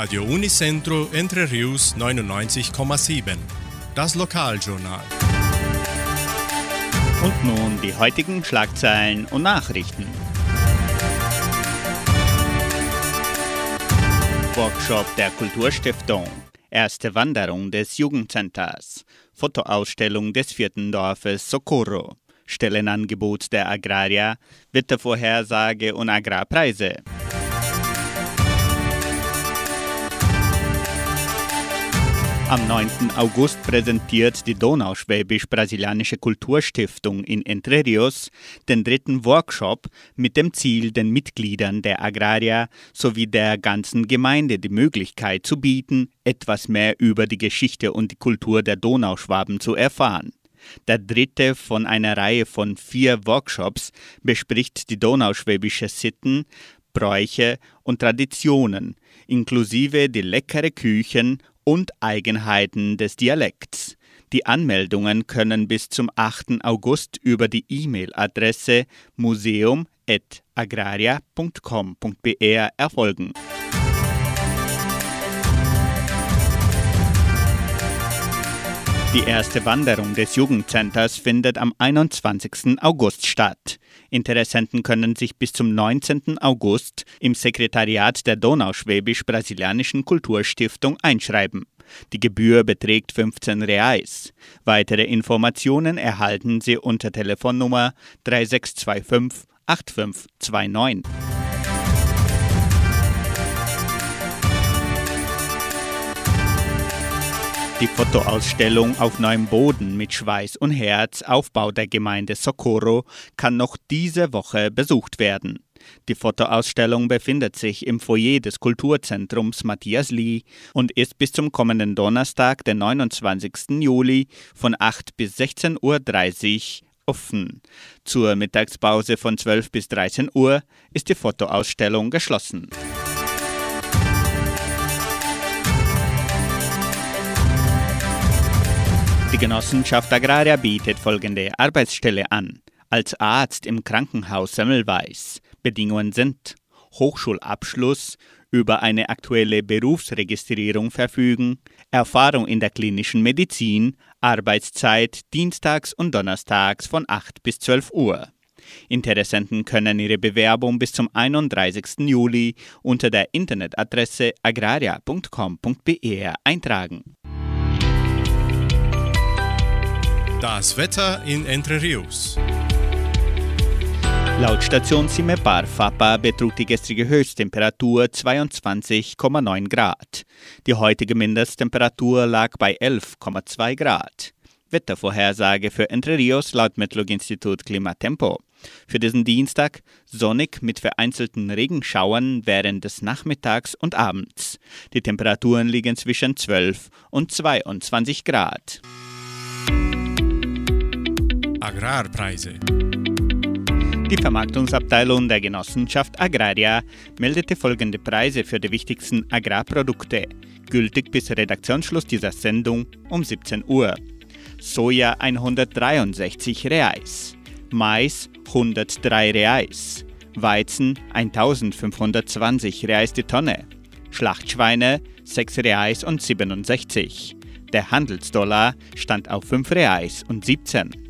Radio Unicentro Entre Rius 99,7. Das Lokaljournal. Und nun die heutigen Schlagzeilen und Nachrichten. Workshop der Kulturstiftung. Erste Wanderung des Jugendcenters. Fotoausstellung des vierten Dorfes Socorro. Stellenangebot der Agraria. Wettervorhersage und Agrarpreise. Am 9. August präsentiert die Donauschwäbisch-Brasilianische Kulturstiftung in Entre Rios den dritten Workshop mit dem Ziel, den Mitgliedern der Agraria sowie der ganzen Gemeinde die Möglichkeit zu bieten, etwas mehr über die Geschichte und die Kultur der Donauschwaben zu erfahren. Der dritte von einer Reihe von vier Workshops bespricht die donauschwäbische Sitten, Bräuche und Traditionen, inklusive die leckere Küchen und Eigenheiten des Dialekts. Die Anmeldungen können bis zum 8. August über die E-Mail-Adresse museum.agraria.com.br erfolgen. Die erste Wanderung des Jugendcenters findet am 21. August statt. Interessenten können sich bis zum 19. August im Sekretariat der Donauschwäbisch-Brasilianischen Kulturstiftung einschreiben. Die Gebühr beträgt 15 Reais. Weitere Informationen erhalten Sie unter Telefonnummer 3625 8529. Die Fotoausstellung auf neuem Boden mit Schweiß und Herz, Aufbau der Gemeinde Socorro, kann noch diese Woche besucht werden. Die Fotoausstellung befindet sich im Foyer des Kulturzentrums Matthias Lee und ist bis zum kommenden Donnerstag, den 29. Juli, von 8 bis 16.30 Uhr offen. Zur Mittagspause von 12 bis 13 Uhr ist die Fotoausstellung geschlossen. Die Genossenschaft Agraria bietet folgende Arbeitsstelle an. Als Arzt im Krankenhaus Semmelweis. Bedingungen sind Hochschulabschluss, über eine aktuelle Berufsregistrierung verfügen, Erfahrung in der klinischen Medizin, Arbeitszeit dienstags und donnerstags von 8 bis 12 Uhr. Interessenten können ihre Bewerbung bis zum 31. Juli unter der Internetadresse agraria.com.br eintragen. Das Wetter in Entre Rios. Laut Station Simepar Fapa betrug die gestrige Höchsttemperatur 22,9 Grad. Die heutige Mindesttemperatur lag bei 11,2 Grad. Wettervorhersage für Entre Rios laut Metlog-Institut Klimatempo. Für diesen Dienstag sonnig mit vereinzelten Regenschauern während des Nachmittags und Abends. Die Temperaturen liegen zwischen 12 und 22 Grad. Agrarpreise. Die Vermarktungsabteilung der Genossenschaft Agraria meldete folgende Preise für die wichtigsten Agrarprodukte, gültig bis Redaktionsschluss dieser Sendung um 17 Uhr. Soja 163 Reais, Mais 103 Reais, Weizen 1520 Reais die Tonne, Schlachtschweine 6 Reais und 67. Der Handelsdollar stand auf 5 Reais und 17.